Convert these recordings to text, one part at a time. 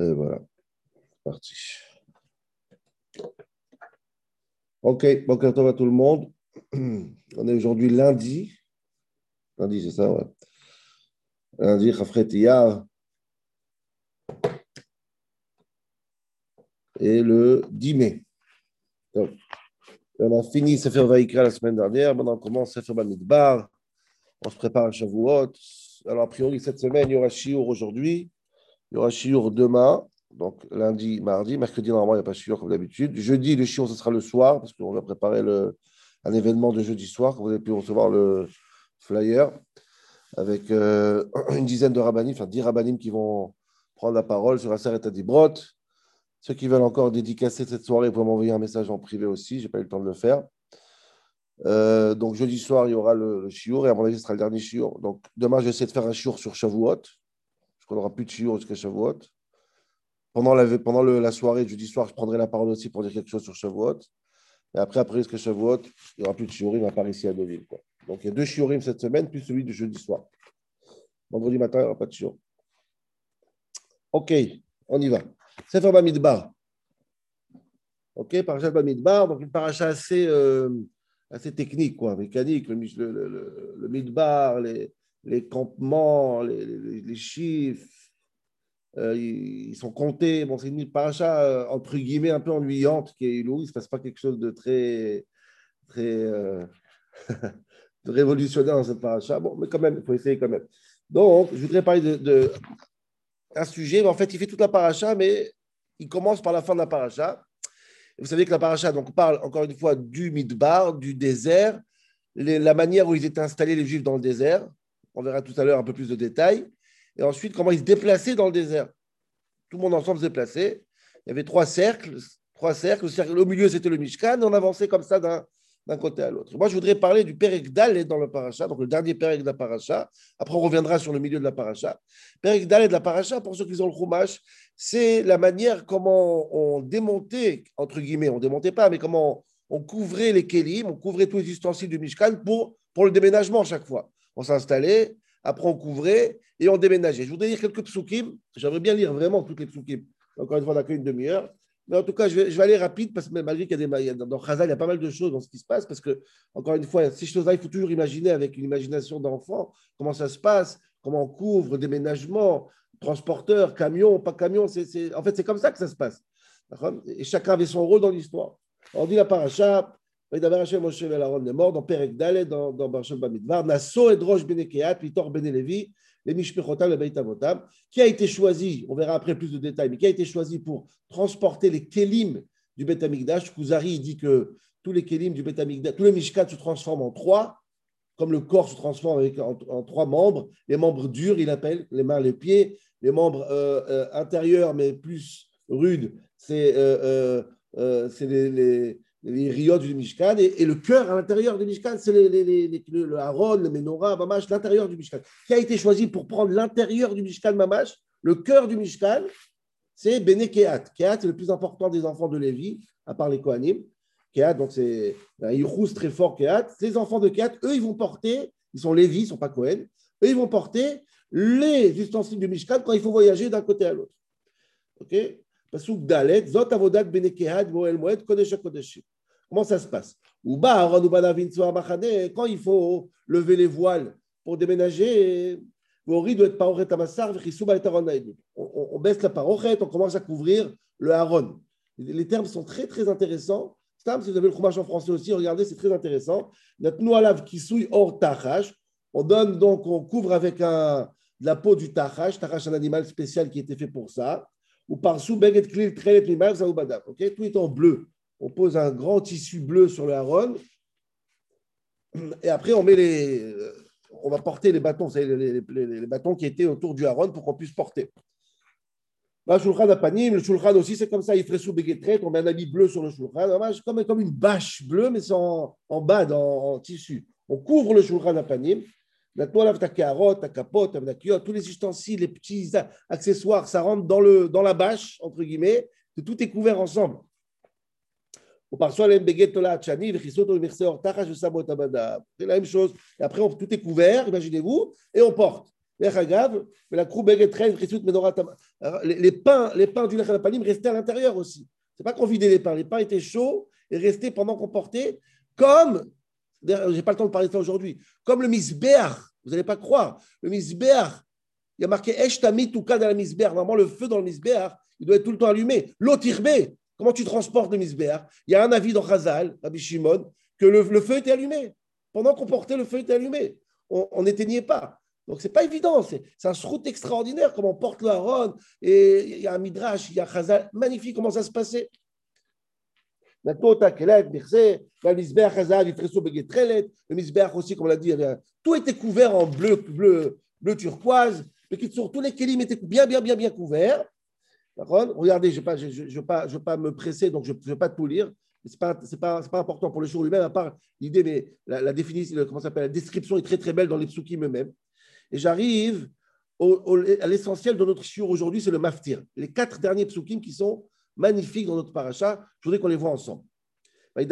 Voilà, c'est parti. Ok, bonjour à tout le monde. On est aujourd'hui lundi. Lundi, c'est ça, ouais. Lundi, Rafret Et le 10 mai. On a fini Sefer Vaikra la semaine dernière. Maintenant, on commence Sefer Bamidbar. On se prépare à Shavuot. Alors, a priori, cette semaine, il y aura Shiur aujourd'hui. Il y aura Shiur demain. Donc, lundi, mardi. Mercredi, normalement, il n'y a pas Shiur comme d'habitude. Jeudi, le Shiur, ce sera le soir parce qu'on va préparer le, un événement de jeudi soir. Vous avez pu recevoir le flyer avec euh, une dizaine de rabbinim, enfin 10 rabbinim qui vont prendre la parole sur Aseret Adibrot. Ceux qui veulent encore dédicacer cette soirée, peuvent m'envoyer un message en privé aussi. Je n'ai pas eu le temps de le faire. Euh, donc, jeudi soir, il y aura le, le et à mon avis, ce sera le dernier chiour. Donc, demain, je vais essayer de faire un chiour sur Shavuot, qu'on n'aura plus de chiour jusqu'à Shavuot. Pendant, la, pendant la soirée, jeudi soir, je prendrai la parole aussi pour dire quelque chose sur Shavuot. Et après, après jusqu'à Shavuot, il n'y aura plus de shiurim à part ici à Deauville. Donc, il y a deux shiurim cette semaine, plus celui de jeudi soir. Vendredi matin, il n'y aura pas de shiur. OK, on y va. Sefer Bamidbar. Ok, Parashat Bamidbar, donc une paracha assez, euh, technique, mécanique, le, le, Midbar, les, les campements, les, chiffres, euh, ils, sont comptés. Bon, c'est une paracha euh, entre guillemets un peu ennuyante qui est Ilou. Il ne se passe pas quelque chose de très, très de révolutionnaire dans cette paracha. Bon, mais quand même, il faut essayer quand même. Donc, je voudrais parler de, un sujet, en fait, il fait toute la paracha, mais il commence par la fin de la paracha. Vous savez que la paracha donc, parle encore une fois du Midbar, du désert, la manière où ils étaient installés, les Juifs, dans le désert. On verra tout à l'heure un peu plus de détails. Et ensuite, comment ils se déplaçaient dans le désert. Tout le monde ensemble se déplaçait. Il y avait trois cercles. Trois cercles. Le cercle au milieu, c'était le Mishkan. Et on avançait comme ça d'un d'un côté à l'autre. Moi, je voudrais parler du Perek Dalet dans le paracha, donc le dernier Perek de la paracha. Après, on reviendra sur le milieu de la paracha. Perek Dalet de la paracha, pour ceux qui ont le Chumash, c'est la manière comment on démontait, entre guillemets, on démontait pas, mais comment on couvrait les kélim, on couvrait tous les ustensiles du Mishkan pour, pour le déménagement chaque fois. On s'installait, après on couvrait et on déménageait. Je voudrais lire quelques psukim. J'aimerais bien lire vraiment toutes les psukim. Encore une fois, on n'a qu'une demi-heure. Mais en tout cas, je vais, aller rapide parce que malgré qu'il y a des. Dans Khazal, il y a pas mal de choses dans ce qui se passe parce que, encore une fois, ces choses-là, il faut toujours imaginer avec une imagination d'enfant comment ça se passe, comment on couvre, déménagement, transporteur, camion, pas camion. En fait, c'est comme ça que ça se passe. Et chacun avait son rôle dans l'histoire. On dit la paracha, Qui a été choisi, on verra après plus de détails, mais qui a été choisi pour transporter les Kelim du Beit Amikdash. Kuzari dit que tous les Kelim du Beit Amikdash, tous les Mishkat se transforment en trois, comme le corps se transforme en, trois membres. Les membres durs, il appelle, les mains, les pieds. Les membres euh, euh, intérieurs, mais plus rudes, c'est euh, les les riot du Mishkan, et, le cœur à l'intérieur du Mishkan, c'est le Haron, le Menorah, Mamash, l'intérieur du Mishkan. Qui a été choisi pour prendre l'intérieur du Mishkan, Mamash, le cœur du Mishkan, c'est Bene Kehat. Kehat, c'est le plus important des enfants de Lévi, à part les Kohanim. Kehat, donc c'est un Yichus très fort, Kehat. Les enfants de Kehat, eux, ils vont porter, ils sont Lévi, ils ne sont pas Kohen, eux, ils vont porter les ustensiles du Mishkan quand il faut voyager d'un côté à l'autre. OK? Pasuk Dalet, Zot Avodat Benekehat Boel Moed Kodesh Kodeshim. Comment ça se passe? Quand il faut lever les voiles pour déménager, on, on baisse la parochet, on commence à couvrir le haron. Les termes sont très très intéressants. Si vous avez le fromage en français aussi, regardez, c'est très intéressant. On donne donc, on couvre avec un, de la peau du tachash. Tachash, un animal spécial qui était fait pour ça. Ou par sous, beget klil trelet mimav, ok? Tout est en bleu. On pose un grand tissu bleu sur le haron, et après on met les, euh, on va porter les bâtons, c'est les, les, bâtons qui étaient autour du haron pour qu'on puisse porter. Le shulchan panim, le shulchan aussi, c'est comme ça, il ferait sous béguetret, on met un habit bleu sur le shulchan, comme, comme une bâche bleue, mais c'est en, en, bas, dans, en tissu. On couvre le shulchan apanim, la toile, ta carotte, ta capote, tous les ustensiles, les petits accessoires, ça rentre dans, le, dans la bâche, entre guillemets, tout est couvert ensemble. C'est la même chose. Et après, tout est couvert, imaginez-vous, et on porte. les, pains, les pains du Lechem restaient à l'intérieur aussi. C'est pas qu'on vidait les pains. Les pains étaient chauds et restaient pendant qu'on portait, comme, j'ai pas le temps de parler de ça aujourd'hui, comme le misber. Vous n'allez pas croire. Le misber, il y a marqué Eshtami Touka dans la misber. Normalement, le feu dans le misber, il doit être tout le temps allumé. L'autirbe, comment tu transportes le misber Il y a un avis dans Chazal, Rabbi Shimon, que le, feu était allumé. Pendant qu'on portait, le feu était allumé. On n'éteignait pas. Donc, ce n'est pas évident. C'est un route extraordinaire, comment on porte le haron. Et il y a un midrash, il y a un. Magnifique comment ça se passait. Le misbeach aussi, comme on l'a dit, tout était couvert en bleu, bleu, bleu turquoise. Mais tous les kélim étaient bien, bien, bien, bien couverts. Regardez, je ne vais, pas, je, pas me presser, donc je ne vais pas tout lire. Ce n'est pas, important pour le jour lui-même, à part l'idée, mais la, définition, comment s'appelle, la description est très très belle dans les psukim eux-mêmes. Et j'arrive à l'essentiel de notre shiur aujourd'hui, c'est le maftir. Les quatre derniers psukim qui sont magnifiques dans notre paracha, je voudrais qu'on les voit ensemble. Après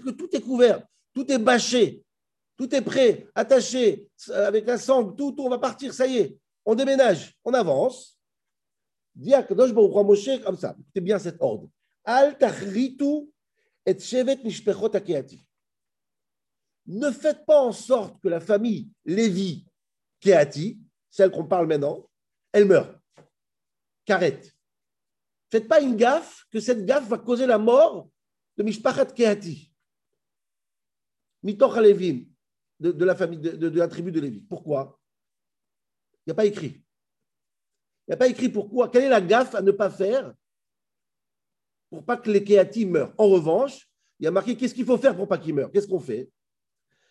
que tout est couvert, tout est bâché, tout est prêt, attaché, avec la sangle, tout, tout, on va partir, ça y est, on déménage, on avance. Dis à Kadosh Baruch Moshe comme ça. Écoutez bien cet ordre. Al tachritu et shevet mishpechot akeati ne faites pas en sorte que la famille Lévi Kéati, celle qu'on parle maintenant, elle meurt. Carrette. Faites pas une gaffe, que cette gaffe va causer la mort de Mishpachat Kéati. Mitoch Lévim, de, la de, la tribu de Lévi. Pourquoi? Il n'y a pas écrit. Il n'y a pas écrit pourquoi. Quelle est la gaffe à ne pas faire pour pas que les Kéati meurent? En revanche, il y a marqué qu'est-ce qu'il faut faire pour pas qu'ils meurent? Qu'est-ce qu'on fait?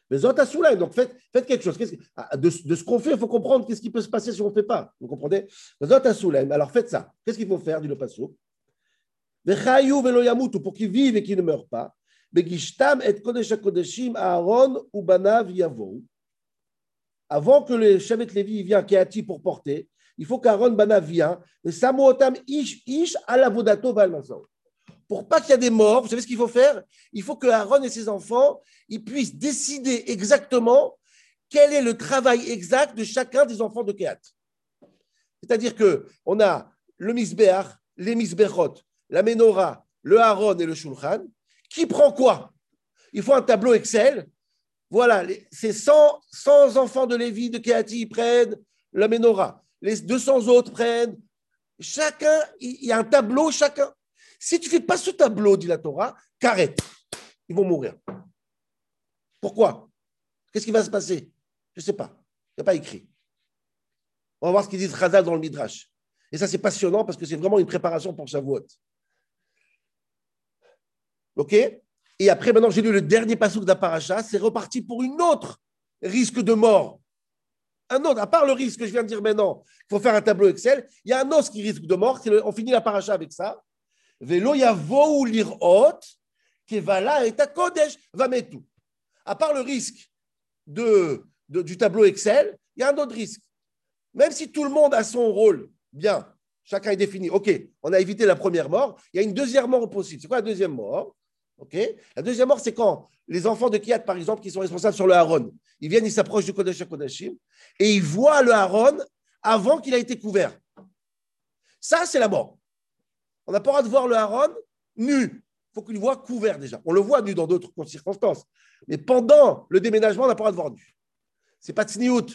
Mais Zotasoulaim, donc faites, faites quelque chose. Ah, de, ce qu'on fait, il faut comprendre qu'est-ce qui peut se passer si on ne fait pas. Vous comprenez? Zotasoulaim, alors faites ça. Qu'est-ce qu'il faut faire, dit le passo? Pour qu'ils vivent et qu'ils ne meurent pas. Avant que le Shevet Lévi vienne Kéati pour porter, il faut qu'Aaron Banav vienne. Mais Samootam Ish Ish pour pas qu'il y ait des morts, vous savez ce qu'il faut faire? Il faut que Aaron et ses enfants ils puissent décider exactement quel est le travail exact de chacun des enfants de Kéat. C'est-à-dire que on a le Misbéach, les Misbechot, la Menorah, le Aaron et le Shulchan. Qui prend quoi? Il faut un tableau Excel. Voilà, ces 100, 100 enfants de Lévi, de Kéati prennent la Menorah. Les 200 autres prennent. Chacun, il y a un tableau, chacun. Si tu ne fais pas ce tableau, dit la Torah, qu'arrête. Ils vont mourir. Pourquoi? Qu'est-ce qui va se passer? Je ne sais pas. Il n'y a pas écrit. On va voir ce qu'ils disent Chazal dans le Midrash. Et ça, c'est passionnant parce que c'est vraiment une préparation pour Shavuot. OK? Et après, maintenant, j'ai lu le dernier passage d'Aparacha. C'est reparti pour une autre risque de mort. Un autre, à part le risque que je viens de dire maintenant, il faut faire un tableau Excel. Il y a un autre qui risque de mort. On finit la paracha avec ça. Velo yavo lirot, kevala et kodesh tout. À part le risque de, du tableau Excel, il y a un autre risque. Même si tout le monde a son rôle, bien, chacun est défini. OK, on a évité la première mort. Il y a une deuxième mort possible. C'est quoi la deuxième mort? OK La deuxième mort, c'est quand les enfants de Kiat, par exemple, qui sont responsables sur le Haron, ils viennent, ils s'approchent du Kodesh Kodashim et ils voient le Haron avant qu'il a été couvert. Ça, c'est la mort. On n'a pas le droit de voir le Haron nu. Il faut qu'il le voit couvert déjà. On le voit nu dans d'autres circonstances. Mais pendant le déménagement, on n'a pas le droit de voir nu. C'est pas Tzniout.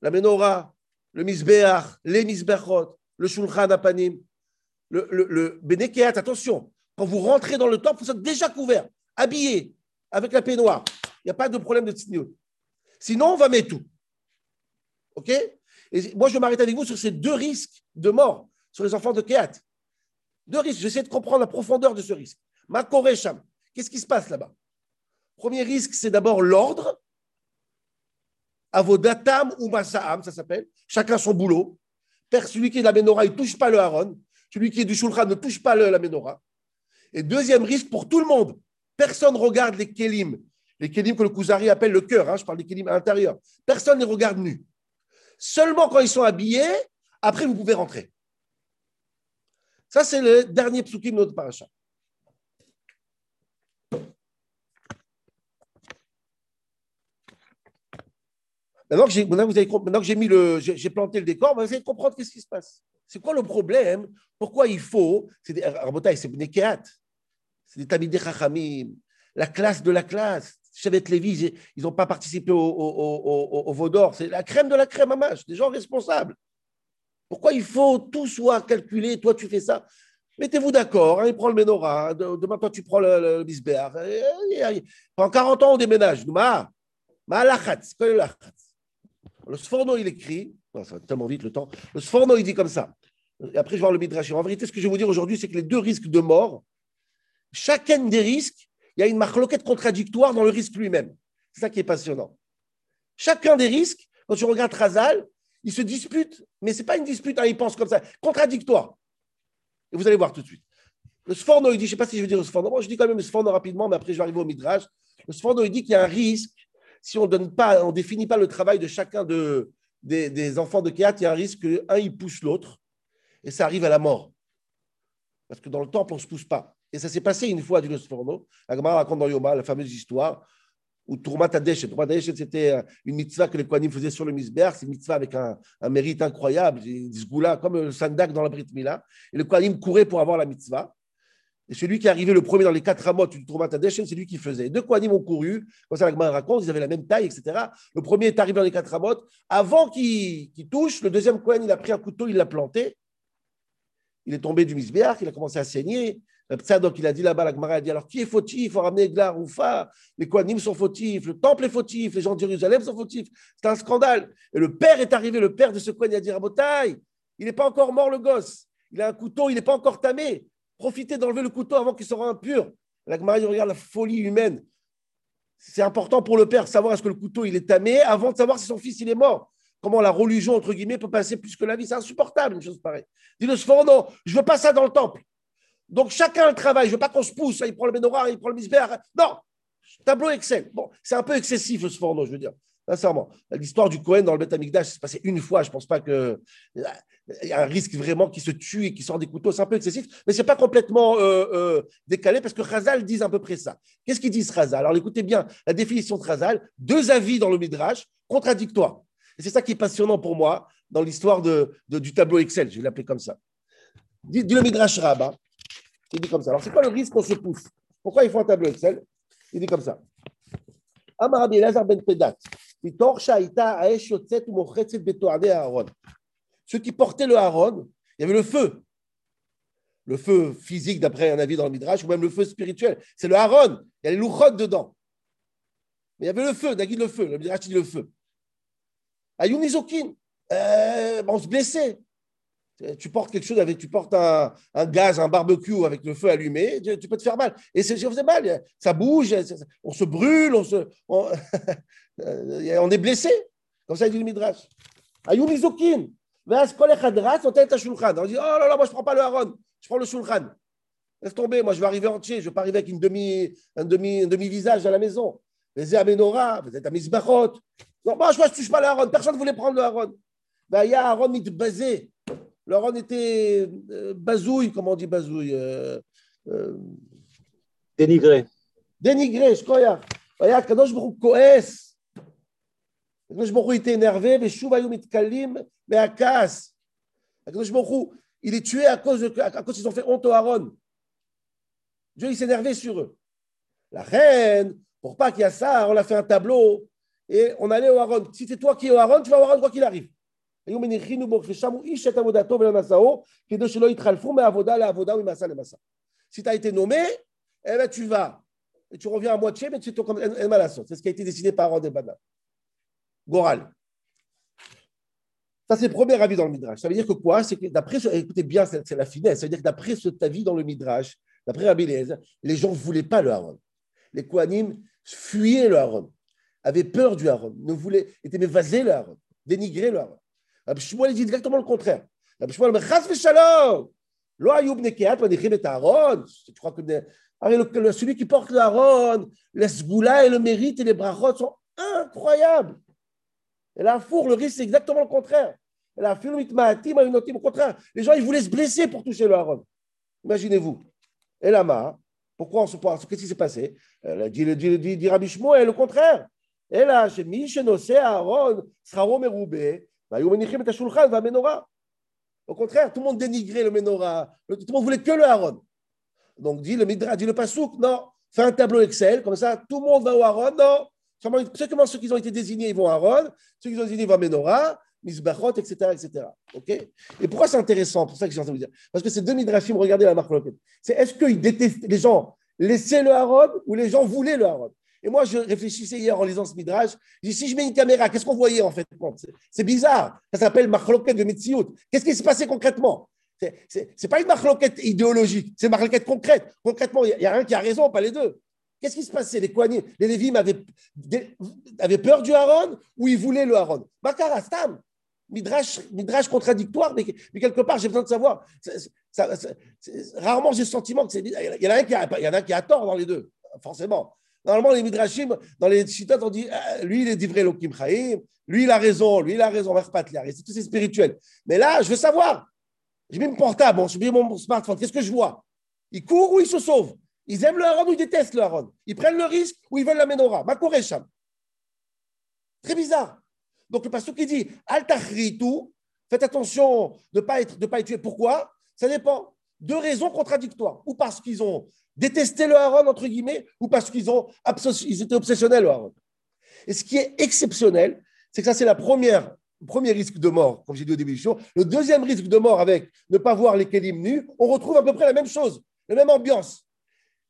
La menorah, le misbeach, les misbechot, le shulchan apanim, le, le, attention. Quand vous rentrez dans le temple, vous êtes déjà couvert, habillé, avec la peignoir. Il n'y a pas de problème de tzniout. Sinon, on va mettre tout. OK? Et moi, je m'arrête avec vous sur ces deux risques de mort sur les enfants de Kéat. Deux risques. J'essaie de comprendre la profondeur de ce risque. Makoresham. Qu'est-ce qui se passe là-bas? Premier risque, c'est d'abord l'ordre. Avodatam ou Masaam, ça s'appelle. Chacun son boulot. Celui qui est de la menorah, il ne touche pas le haron. Celui qui est du shulchan ne touche pas la menorah. Et deuxième risque pour tout le monde. Personne ne regarde les kelim. Les kelim que le Kuzari appelle le cœur. Hein, je parle des kelim à l'intérieur. Personne ne les regarde nus. Seulement quand ils sont habillés, après vous pouvez rentrer. Ça, c'est le dernier psukim de notre paracha. Maintenant que j'ai, mis le, j'ai, planté le décor, vous allez comprendre qu'est-ce qui se passe. C'est quoi le problème? Pourquoi il faut C'est des, c'est Bnekeat, c'est des Tamidé la classe de la classe. Chevet Lévy, ils n'ont pas participé au, au, au, Vaudor. C'est la crème de la crème à mâche, des gens responsables. Pourquoi il faut tout soit calculé? Toi, tu fais ça. Mettez-vous d'accord. Hein, il prend le menorah. Demain, toi, tu prends le, le Pendant 40 ans, on déménage. Ma, ma lachatz. Quel est le Le Sforno, il écrit. ça va tellement vite le temps. Le Sforno, il dit comme ça. Après, je vais voir le Midrash. En vérité, ce que je vais vous dire aujourd'hui, c'est que les deux risques de mort, chacun des risques, il y a une marloquette contradictoire dans le risque lui-même. C'est ça qui est passionnant. Chacun des risques, quand tu regardes Razal, il se dispute, mais ce n'est pas une dispute, hein, il pense comme ça, contradictoire. Et vous allez voir tout de suite. Le Sforno, il dit, je ne sais pas si je vais dire le Sforno, moi je dis quand même le Sforno rapidement, mais après je vais arriver au Midrash. Le Sforno, il dit qu'il y a un risque, si on donne pas, on définit pas le travail de chacun de, des, enfants de Kéat, il y a un risque qu'un, il pousse l'autre, et ça arrive à la mort. Parce que dans le temple, on ne se pousse pas. Et ça s'est passé une fois, le Sforno. La Gemara raconte dans Yoma la fameuse histoire ou Tourmat Adeshet. Tourmat Adeshet, c'était euh, une mitzvah que les Kohanim faisaient sur le Misber. C'est une mitzvah avec un, un mérite incroyable, goût-là, comme le Sandak dans la Brit Mila. Et le Kohanim courait pour avoir la mitzvah. Et celui qui est arrivé le premier dans les quatre amotes du Tourmat Adeshet, c'est lui qui faisait. Deux Kohanim ont couru, comme ça la raconte, ils avaient la même taille, etc. Le premier est arrivé dans les quatre amotes. Avant qu'il touche, le deuxième Kohen, il a pris un couteau, il l'a planté. Il est tombé du Misber, il a commencé à saigner. Donc il a dit là-bas, la Gemara a dit alors qui est fautif? Faut ramener de ou Roufa. Les Kohanim sont fautifs, le temple est fautif, les gens de Jérusalem sont fautifs. C'est un scandale. Et le père est arrivé, le père de ce Kohen, il a dit Rabotai, il n'est pas encore mort le gosse. Il a un couteau, il n'est pas encore tamé. Profitez d'enlever le couteau avant qu'il soit impur. La Gemara regarde la folie humaine. C'est important pour le père de savoir est-ce que le couteau il est tamé avant de savoir si son fils il est mort. Comment la religion, entre guillemets, peut passer plus que la vie. C'est insupportable, une chose pareille. Dis le non, je ne veux pas ça dans le temple. Donc chacun le travail. Je ne veux pas qu'on se pousse. Il prend le menorah, il prend le misber. Non, tableau Excel. Bon, c'est un peu excessif ce forno, je veux dire. Sincèrement. L'histoire du Cohen dans le Beth Amikdash, c'est passé une fois. Je ne pense pas qu'il y a un risque vraiment qui se tue et qui sort des couteaux. C'est un peu excessif, mais ce n'est pas complètement euh, euh, décalé parce que Khazal dit à peu près ça. Qu'est-ce qu'ils disent Khazal? Alors écoutez bien la définition de Khazal. Deux avis dans le Midrash contradictoires. Et c'est ça qui est passionnant pour moi dans l'histoire de, du tableau Excel. Je vais l'appeler comme ça. Dit, le Midrash Rabbah, il dit comme ça. Alors, c'est quoi le risque qu'on se pousse? Pourquoi il faut un tableau Excel? Il dit comme ça. ben Pedat. Ceux qui portaient le Aaron, il y avait le feu. Le feu physique, d'après un avis dans le Midrash, ou même le feu spirituel. C'est le Aaron. Il y a les louchot dedans. Mais il y avait le feu, Nagui le feu. Le Midrash dit le feu. Ayoun Izokin, euh, on se blessait. Tu portes quelque chose avec, tu portes un, gaz, un barbecue avec le feu allumé, tu, peux te faire mal. Et ça faisait mal, ça bouge, on se brûle, on, se, on, est blessé. Comme ça, il dit le Midrash. Ayou mizokin. On dit, oh là là, moi je ne prends pas le haron, je prends le shulchan. Laisse tomber, moi je vais arriver entier, je ne vais pas arriver avec une demi, un demi, demi à la maison. Les Amenora, vous êtes à Misbachot. Non, moi je ne touche pas le haron, personne ne voulait prendre le haron. Il y a Aaron, il Laurent était euh, bazouille, comment on dit bazouille euh, euh, Dénigré. Dénigré, je crois. Regarde, Kadosh Baruch Koes. Kadosh Baruch était énervé, mais Shuvayum Mitkalim, mais à casse. Kadosh Baruch il est tué à cause, de, à cause qu'ils ont fait honte au Aaron. Dieu, il s'est énervé sur eux. La reine, pour pas qu'il y ait ça, on a fait un tableau et on allait au Aaron. Si c'est toi qui es au Aaron, tu vas au Aaron quoi qu'il arrive. Si tu as été nommé, tu vas. Et tu reviens à moitié, mais tu es comme C'est ce qui a été décidé par Aaron Bana. Goral. Ça, c'est le premier avis dans le Midrash. Ça veut dire que quoi? C'est que d'après écoutez bien, c'est la finesse. Ça veut dire que d'après ce avis dans le Midrash, d'après Rabbi les gens ne voulaient pas le Aaron. Les Kohanim fuyaient le Aaron, avaient peur du Aaron, ne voulaient, étaient mévasés le Aaron, dénigraient le Aaron. Rabbi Shmuel dit exactement le contraire. Rabbi Shmuel dit Chas v'shalom. Lo ayub nekeat manichim et Aaron. Tu crois que le, celui qui porte l'Aaron, les sgoula et le mérite et les brachot sont incroyables. Et la four, le risque, c'est exactement le contraire. Et la au contraire. Les gens, ils voulaient se blesser pour toucher le Aaron. Imaginez-vous. Et là-bas, pourquoi on se Qu'est-ce qui s'est passé euh, dit, dit, dit, dit Rabbi Shmuel, le contraire. אלא שמי שנושא הארון, שכרו מרובה, והיו bah, au contraire, tout le monde dénigrait le menorah. Tout le monde voulait que le haron. Donc, dit le Midrash, dit le Pasouk, non, fais un tableau Excel, comme ça, tout le monde va au haron. Non, seulement ceux qui ont été désignés, ils vont au haron. Ceux qui ont été désignés vont à menorah, misbachot, etc. etc. Et pourquoi c'est intéressant? Pour ça que j'ai envie de dire. Parce que ces deux Midrashim, regardez la marque C'est est-ce qu'ils détestent les gens laissaient le haron ou les gens voulaient le haron et moi, je réfléchissais hier en lisant ce midrash. Si je mets une caméra, qu'est-ce qu'on voyait en fait C'est bizarre. Ça s'appelle marloquette de Metsiout. Qu'est-ce qui se passait concrètement? Ce n'est pas une marloquette idéologique, c'est une concrète. Concrètement, il n'y a, rien qui a raison, pas les deux. Qu'est-ce qui se passait? Les les Lévim avaient, avaient, peur du Haron ou ils voulaient le Haron? Makara, Stam. Midrash, contradictoire, mais, quelque part, j'ai besoin de savoir. rarement, j'ai le sentiment que c'est. Y en a un y qui a tort dans les deux, forcément. Normalement, les midrashim, dans les chitat, on dit ah, lui, il est divré l'okim chaim, lui, il a raison, lui, il a raison, c'est tout c'est spirituel. Mais là, je veux savoir. J'ai mis mon portable, j'ai mis mon smartphone, qu'est-ce que je vois? Ils courent ou ils se sauvent? Ils aiment le haron ou ils détestent le haron Ils prennent le risque ou ils veulent la menorah? Ma Très bizarre. Donc le pasteur qui dit Al tout, faites attention de ne pas, être, pas être tué. Pourquoi? Ça dépend. Deux raisons contradictoires. Ou parce qu'ils ont détesté le Haron, entre guillemets, ou parce qu'ils ont ils étaient obsessionnels au Haron. Et ce qui est exceptionnel, c'est que ça, c'est la première, premier risque de mort, comme j'ai dit au début du show. Le deuxième risque de mort avec ne pas voir les Kélim nus, on retrouve à peu près la même chose, la même ambiance.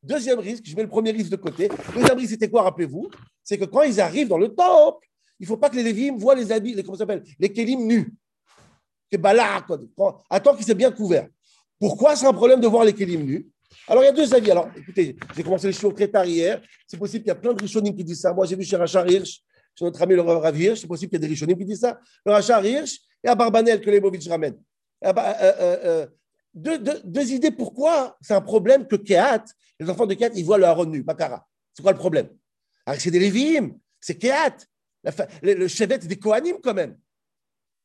Deuxième risque, je mets le premier risque de côté. Deuxième risque, c'était quoi, rappelez-vous? C'est que quand ils arrivent dans le temple, il ne faut pas que les Lévim voient les habits, les, comment s'appelle? Les Kélim nus. Attends qu'ils soient bien couverts. Pourquoi c'est un problème de voir les Kélim nus? Alors, il y a deux avis. Alors, écoutez, j'ai commencé les choses très tard hier. C'est possible qu'il y a plein de Rishonim qui disent ça. Moi, j'ai vu chez Rachar Hirsch, chez notre ami le Rav c'est possible qu'il y ait des Rishonim qui disent ça. Le Rachar Hirsch et à Barbanel que Lebovitch ramène. Euh, euh, euh, deux, idées pourquoi c'est un problème que Kehat, les enfants de Kehat, ils voient le Haron nu, Bakara. C'est quoi le problème? Alors, c'est des Lévim, c'est Kehat, le, le chevet des Kohanim quand même.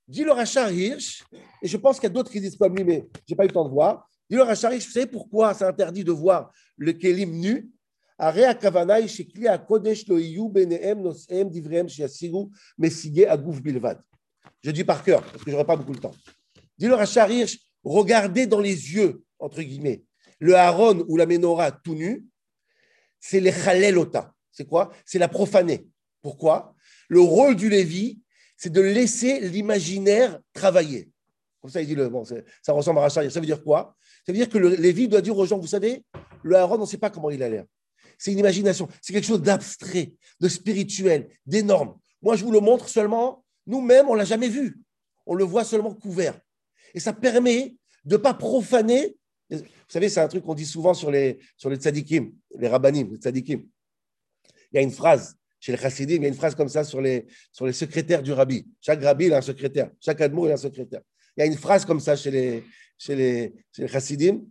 Dit le Rachar Hirsch, et je pense qu'il y a d'autres qui disent comme lui, mais je n'ai pas eu le temps de voir. Dit le Rachari, vous savez pourquoi c'est interdit de voir le kelim nu? Je dis par cœur, parce que je n'aurai pas beaucoup de temps. Dit le Rachari, regardez dans les yeux, entre guillemets, le haron ou la menorah tout nu, c'est les chalelota. C'est quoi? C'est la profanée. Pourquoi? Le rôle du Lévi, c'est de laisser l'imaginaire travailler. Comme ça, il dit le, bon, ça ressemble à Rachari. Ça veut dire quoi? Ça veut dire que le Lévi doit dire aux gens, vous savez, le Aaron, on ne sait pas comment il a l'air. C'est une imagination, c'est quelque chose d'abstrait, de spirituel, d'énorme. Moi, je vous le montre seulement, nous-mêmes, on ne l'a jamais vu. On le voit seulement couvert. Et ça permet de ne pas profaner. Vous savez, c'est un truc qu'on dit souvent sur les, sur les tzadikim, les rabbanim, les tzadikim. Il y a une phrase chez les chassidim, il y a une phrase comme ça sur les, sur les secrétaires du rabbi. Chaque rabbi, il a un secrétaire. Chaque admour, il a un secrétaire. Il y a une phrase comme ça chez les, chez les, chez les chassidim.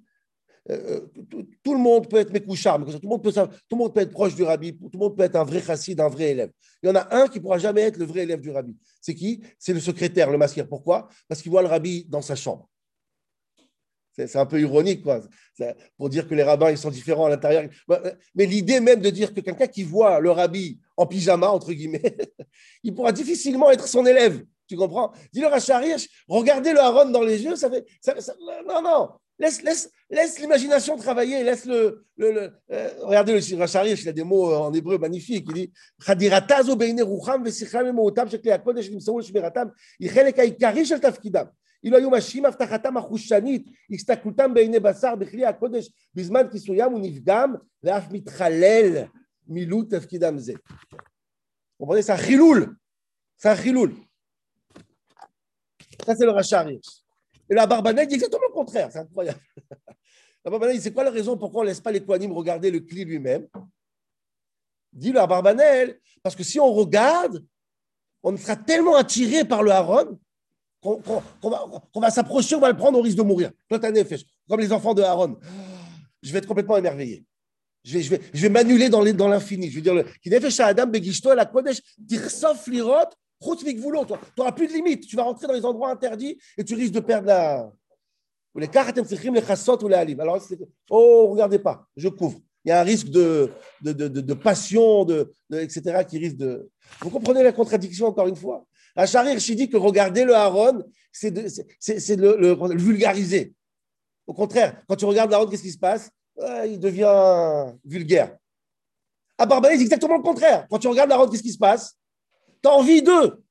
Euh, tout, tout, le monde peut être mécouchard, tout le monde peut, tout le monde peut être proche du rabbi, tout le monde peut être un vrai chassid, un vrai élève. Il y en a un qui ne pourra jamais être le vrai élève du rabbi. C'est qui? C'est le secrétaire, le masquer. Pourquoi? Parce qu'il voit le rabbi dans sa chambre. C'est un peu ironique, quoi, pour dire que les rabbins ils sont différents à l'intérieur. Mais l'idée même de dire que quelqu'un qui voit le rabbi en pyjama, entre guillemets, il pourra difficilement être son élève. Tu comprends Dis-le à Charich, regardez le haron dans les yeux, ça fait. non, non, laisse, laisse, laisse l'imagination travailler, laisse le. le, euh, regardez le Racharish, il a des mots en hébreu magnifiques. Il dit Chadiratazo beine rucham vesicham emotam shekli hakodesh nimsaou shmiratam, יחלק העיקרי של תפקידם. אילו היו משאים הבטחתם החושנית, הסתכלותם בעיני בשר בכלי הקודש בזמן כיסוים הוא נפגם ואף מתחלל Milou Tefkidam Vous comprenez C'est un chiloul. C'est un chiloul. Ça, c'est le Rachari. Et la Barbanel dit exactement le contraire. C'est incroyable. La Barbanel dit c'est quoi la raison pourquoi on ne laisse pas les Kohanim regarder le cli lui-même Dit la Barbanel, parce que si on regarde, on sera tellement attiré par le Haron qu'on va, s'approcher, on va le prendre, on risque de mourir. Comme les enfants de Haron. Je vais être complètement émerveillé. Je vais, je je m'annuler dans l'infini. Je veux dire, fait Adam Begishto la Kodesh, Tirsof Lirot, tu n'auras plus de limite. Tu vas rentrer dans les endroits interdits et tu risques de perdre la. Ou les les chassot ou les alim. Alors, oh, regardez pas, je couvre. il y a un risque de, de, de, de passion, de, etc., qui risque de. Vous comprenez la contradiction encore une fois? Rachari Hirsch dit que regarder le Haron, c'est le, le, vulgariser. Au contraire, quand tu regardes Haron, qu'est-ce qui se passe? Il devient vulgaire. À Barbané, c'est exactement le contraire. Quand tu regardes le Haron, qu'est-ce qui se passe? Tu as envie d'eux.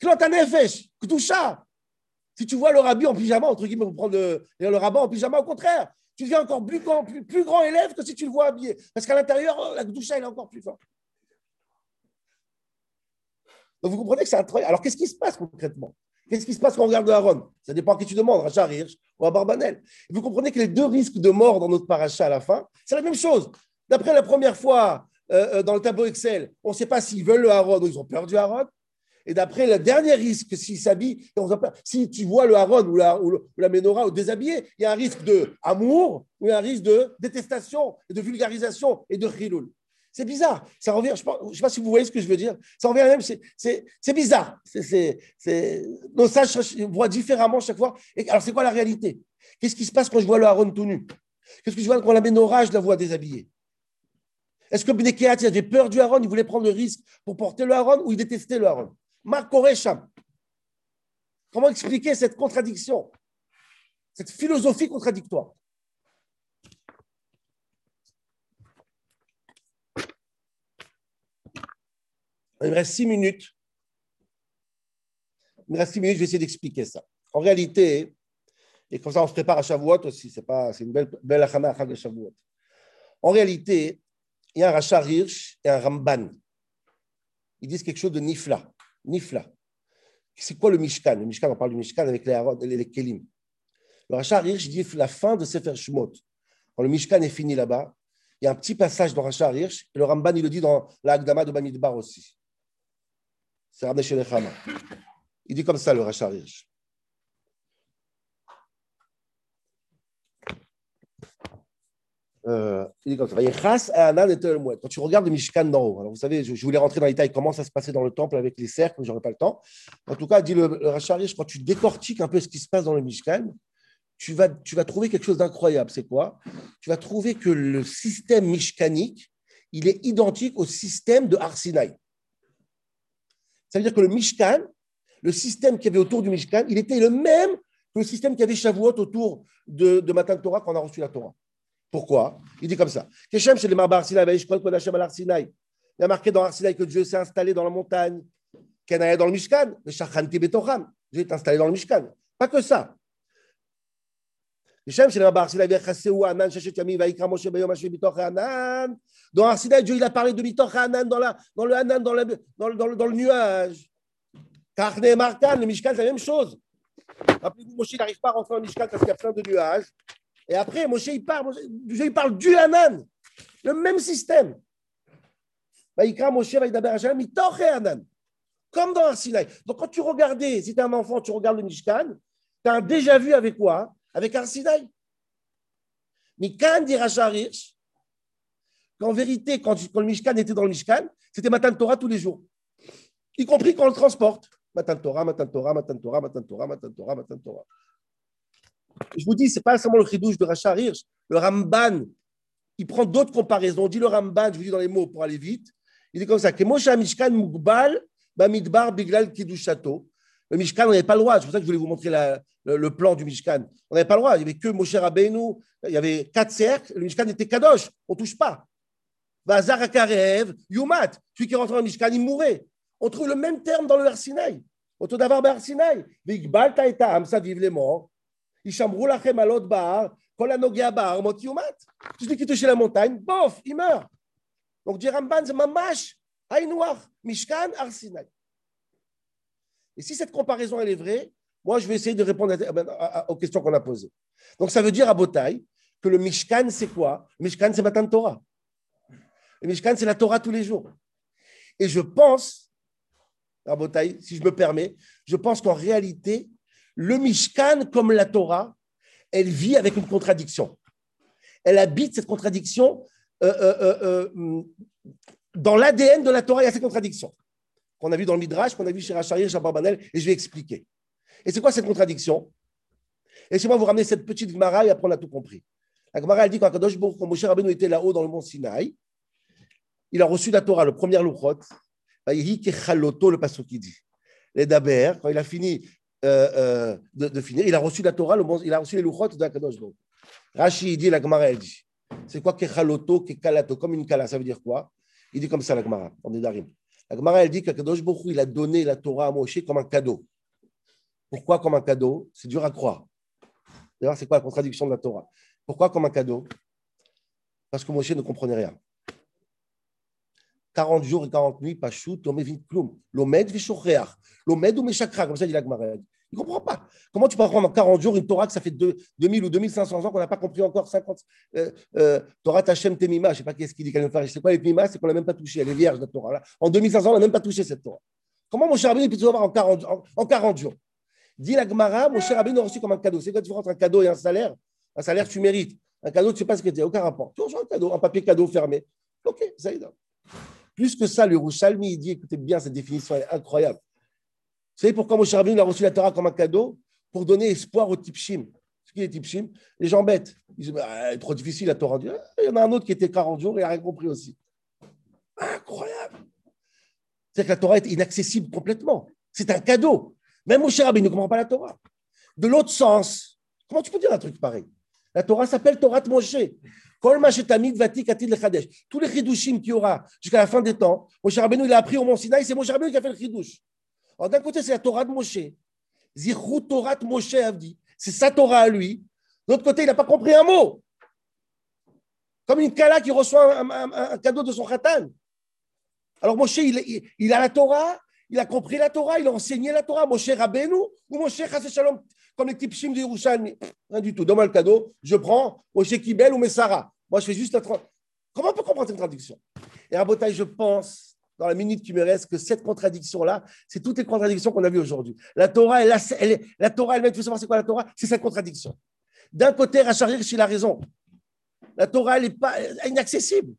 Klotanefesh, Ktoucha. Si tu vois le rabbi en pyjama, entre guillemets, prendre le, le rabbin en pyjama, au contraire, tu deviens encore plus grand, élève que si tu le vois habillé. Parce qu'à l'intérieur, la doucha, elle est encore plus forte. Donc vous comprenez que c'est travail. Alors qu'est-ce qui se passe concrètement? Qu'est-ce qui se passe quand on regarde le Haron? Ça dépend à qui tu demandes, Rachar Hirsch ou à Barbanel. vous comprenez que les deux risques de mort dans notre paracha à la fin, c'est la même chose. D'après la première fois euh, euh, dans le tableau Excel, on ne sait pas s'ils veulent le Haron ou ils ont peur du Haron. Et d'après le dernier risque, s'il s'habille, si tu vois le haron ou la, ou ou déshabillé, il y a un risque de amour ou un risque de détestation et de vulgarisation et de chiloul. C'est bizarre. Ça revient, je ne sais pas si vous voyez ce que je veux dire. Ça revient même, c'est bizarre. Nos sages voient différemment chaque fois. Et, alors, c'est quoi la réalité? Qu'est-ce qui se passe quand je vois le haron tout nu? Qu'est-ce que je vois quand la menorah, je la vois déshabillée? Est-ce que Bnekeat avait peur du haron Il voulait prendre le risque pour porter le haron ou il détestait le haron Comment expliquer cette contradiction, cette philosophie contradictoire? Il me reste six minutes. Il me reste six minutes, je vais essayer d'expliquer ça. En réalité, et comme ça on se prépare à Shavuot aussi, c'est une belle, belle de Shavuot. En réalité, il y a un Rachar Hirsch et un Ramban. Ils disent quelque chose de nifla. Nifla. C'est quoi le Mishkan? Le Mishkan, on parle du Mishkan avec les, les, Kelim. Le Rachar Hirsch dit la fin de Sefer Shemot. Quand le Mishkan est fini là-bas, il y a un petit passage dans Rachar Hirsch, et le Ramban, il le dit dans l'Agdama de Bamidbar aussi. C'est Rabbi Shelechama. Il dit comme ça, le Rachar Hirsch. Euh, il dit comme ça. Quand tu regardes le Mishkan d'en haut, alors vous savez, je, voulais rentrer dans les détails comment ça se passait dans le temple avec les cercles, mais je n'aurai pas le temps. En tout cas, dit le, le quand tu décortiques un peu ce qui se passe dans le Mishkan, tu vas, tu vas trouver quelque chose d'incroyable. C'est quoi? Tu vas trouver que le système mishkanique, il est identique au système de Arsinaï. Ça veut dire que le Mishkan, le système qu'il y avait autour du Mishkan, il était le même que le système qu'il y avait Shavuot autour de, de Matan Torah quand on a reçu la Torah. Pourquoi? Il dit comme ça. Il y a marqué dans Arsinaï que Dieu s'est installé dans la montagne. Kenaya dans le Mishkan. Le Shachanti Betocham. Dieu est installé dans le Mishkan. Pas que ça. Dans Arsinaï, Dieu il a parlé de Mitoch Hanan dans, le Hanan, dans, le nuage. Karne Markan, le Mishkan, c'est la même chose. Rappelez-vous, Moshe n'arrive pas à rentrer le Mishkan parce qu'il y a plein de nuages. Et après, Moshe, il parle, il parle du Hanan, le même système. Moshe, Comme dans Arsinaï. Donc, quand tu regardais, si tu es un enfant, tu regardes le Mishkan, tu as déjà vu avec quoi? Avec Arsinaï. Mais quand dit Racharish, qu'en vérité, quand, le Mishkan était dans le Mishkan, c'était Matan Torah tous les jours. Y compris quand on le transporte. Matan Torah, Matan Torah, Matan Torah, Matan Torah, Matan Torah, Matan Torah. Je vous dis, ce n'est pas seulement le chidouche de Rachar Hirsch. Le Ramban, il prend d'autres comparaisons. On dit le Ramban, je vous dis dans les mots pour aller vite. Il dit comme ça Mishkan Mugbal, Bamidbar, Biglal, Château. Le Mishkan, on n'avait pas le droit. C'est pour ça que je voulais vous montrer le, plan du Mishkan. On n'avait pas le droit. Il n'y avait que Moshe Rabbeinu. Il y avait quatre cercles. Le Mishkan était Kadosh. On ne touche pas. Vazar Akarev, Yumat. Celui qui rentre dans le Mishkan, il mourait. On trouve le même terme dans le Arsinaï. Auto d'avoir Arsinaï. Bigbal Taïta, Amsa, vive les morts. Ishamrou lachem alot bar, kol anogea bar, mot yumat. Celui qui touche la montagne, bof, il meurt. Donc, dit Ramban, c'est mamash, mishkan, arsinai. Et si cette comparaison est vraie, moi je vais essayer de répondre aux questions qu'on a posées. Donc ça veut dire à Botaï que le Mishkan c'est quoi? Le Mishkan c'est Matan Torah. Le Mishkan c'est la Torah tous les jours. Et je pense, à Botaï, si je me permets, je pense qu'en réalité, le Mishkan, comme la Torah, elle vit avec une contradiction. Elle habite cette contradiction euh, euh, euh, dans l'ADN de la Torah. Il y a cette contradiction qu'on a vu dans le Midrash, qu'on a vu chez Rachari, chez Barbanel, et je vais expliquer. Et c'est quoi cette contradiction? Laissez-moi vous ramener cette petite Gemara et après on a tout compris. La Gemara, elle dit quand Kadosh quand Moshe Rabbeinu était là-haut dans le mont Sinaï, il a reçu la Torah, le premier Luchot, le passage qui dit. Les Daber, quand il a fini euh, euh, de, finir, il a reçu la Torah, le, il a reçu les Luchot de dit, la Gemara, elle dit, c'est quoi Kechaloto, Kekalato, comme une kala, ça veut dire quoi? Il dit comme ça, la Gemara, en Darim. La Gemara, elle dit qu'Akadosh il a donné la Torah à Moshe comme un cadeau. Pourquoi comme un cadeau? C'est dur à croire. D'ailleurs, c'est quoi la contradiction de la Torah? Pourquoi comme un cadeau? Parce que Moshe ne comprenait rien. 40 jours et 40 nuits, Pashut, Omevin Klum, Lomed Vishocheach, Lomed ou Meshakra, comme ça dit la Gemara. Il ne comprend pas. Comment tu peux apprendre en 40 jours une Torah que ça fait 2000 ou 2500 ans qu'on n'a pas compris encore 50 euh, euh, Torah Tachem Temima, je ne sais pas qu'est-ce qu'il dit faire. C'est quoi les Temima C'est qu'on n'a même pas touché. Elle est vierge, la Torah. En 2500 ans, on n'a même pas touché cette Torah. Comment mon cher Rabbeinu peut avoir en 40, en, 40 jours? Dit la Gemara, mon cher Rabbeinu a reçu comme un cadeau. C'est quoi la différence entre un cadeau et un salaire? Un salaire, tu mérites. Un cadeau, tu ne sais pas ce que c'est. Aucun rapport. Tu reçois un cadeau, un papier cadeau fermé. Ok, ça y est. Plus que ça, le Rouchalmi, il dit, écoutez bien, cette définition est incroyable. Vous savez pourquoi Moshe Rabbeinu a reçu la Torah comme un cadeau? Pour donner espoir aux Tipshim. Ce qui est Tipshim Les gens bêtes. Ils disent, bah, trop difficile la Torah. Ah, il y en a un autre qui était 40 jours et n'a rien compris aussi. Incroyable. C'est que la Torah est inaccessible complètement. C'est un cadeau. Même Moshe Rabbeinu ne comprend pas la Torah. De l'autre sens, comment tu peux dire un truc pareil? La Torah s'appelle Torah de Moshe. Tous les chidushim qu'il y aura jusqu'à la fin des temps, Moshe Rabbeinu, il a appris au Mont Sinaï, c'est Moshe Rabbeinu qui a fait le chidush. Alors d'un côté, c'est la Torah de Moshe. Zichru Torah Moshe Avdi. C'est sa Torah à lui. De l'autre côté, il n'a pas compris un mot. Comme une Kala qui reçoit un, cadeau de son khatan. Alors Moshe, il, a la Torah, il a compris la Torah, il a enseigné la Torah. Moshe Rabbeinu ou Moshe Shalom, comme les Tipshim de Yerushalmi. Rien du tout. Donne-moi le cadeau, je prends Moshe Kibel ou Messara. Moi, je fais juste la Comment on peut comprendre cette traduction? Et à Botaï, je pense dans la minute qui me reste, que cette contradiction-là, c'est toutes les contradictions qu'on a vues aujourd'hui. La Torah, elle, elle, la Torah elle-même, tu veux savoir c'est quoi la Torah? C'est cette contradiction. D'un côté, Rachar il a raison. La Torah, elle n'est pas inaccessible.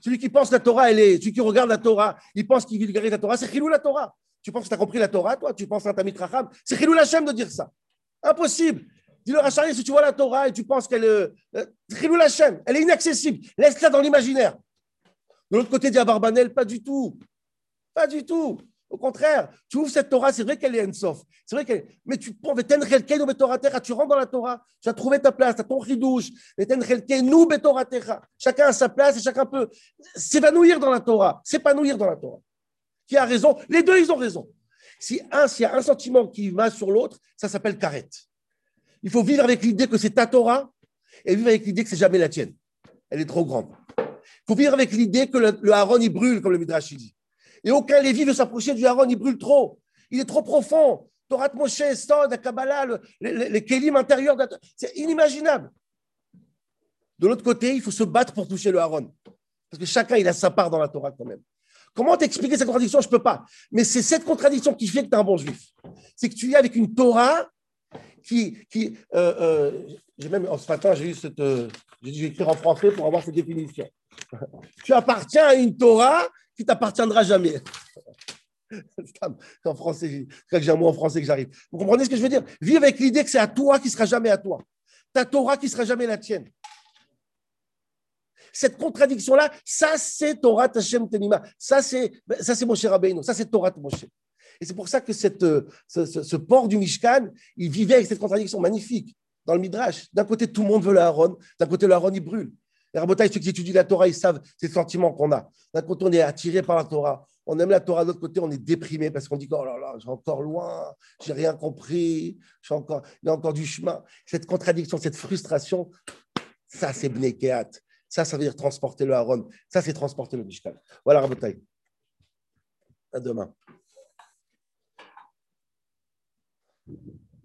Celui qui pense la Torah, elle est, celui qui regarde la Torah, il pense qu'il vulgarise la Torah, c'est Chilou la Torah. Tu penses que tu as compris la Torah, toi? Tu penses à Tamit Racham? C'est Chilou Lachem de dire ça. Impossible. Dis-le Rachar si tu vois la Torah et tu penses qu'elle est. Euh, Chilou Lachem, elle est inaccessible. Laisse-la dans l'imaginaire. L'autre côté, dit Abarbanel, pas du tout. Pas du tout. Au contraire, tu ouvres cette Torah, c'est vrai qu'elle est ensof. C'est vrai qu'elle Mais tu prends tu rentres dans la Torah, tu as trouvé ta place, tu as ton ridouche. nous Chacun a sa place et chacun peut s'évanouir dans la Torah, s'épanouir dans la Torah. Qui a raison? Les deux, ils ont raison. Si un, s'il y a un sentiment qui va sur l'autre, ça s'appelle carrette. Il faut vivre avec l'idée que c'est ta Torah et vivre avec l'idée que c'est jamais la tienne. Elle est trop grande. Il faut vivre avec l'idée que le, Aaron, il brûle, comme le Midrash dit. Et aucun Lévi veut s'approcher du Aaron, il brûle trop. Il est trop profond. Torah Moshe, Sod, la Kabbalah, les, les Kélim intérieurs, c'est inimaginable. De l'autre côté, il faut se battre pour toucher le Aaron. Parce que chacun, il a sa part dans la Torah quand même. Comment t'expliquer cette contradiction? Je ne peux pas. Mais c'est cette contradiction qui fait que tu es un bon juif. C'est que tu es avec une Torah qui. qui euh, euh, j'ai même, ce matin, j'ai eu cette. Euh, j'ai dû écrire en français pour avoir cette définition. Tu appartiens à une Torah qui t'appartiendra jamais. en français, que j'ai un mot en français que j'arrive. Vous comprenez ce que je veux dire? Vive avec l'idée que c'est à toi qui sera jamais à toi. Ta Torah qui sera jamais la tienne. Cette contradiction-là, ça c'est Torah Tashem Tenima. Ça c'est, ça c'est Moshe. Ça c'est Torah Moshe. Et c'est pour ça que cette, ce, ce, port du Mishkan, il vivait avec cette contradiction magnifique dans le Midrash. D'un côté, tout le monde veut le Aaron. D'un côté, le Aaron, il brûle. Les Rabotaï, ceux qui étudient la Torah, ils savent ces sentiments qu'on a. D'un côté, on est attiré par la Torah. On aime la Torah. De l'autre côté, on est déprimé parce qu'on dit Oh là là, j'ai encore loin, j'ai rien compris, il y a encore du chemin. Cette contradiction, cette frustration, ça, c'est Bnekeat. Ça, ça veut dire transporter le Haron. Ça, c'est transporter le Mishkan. Voilà, Rabotaï. À demain.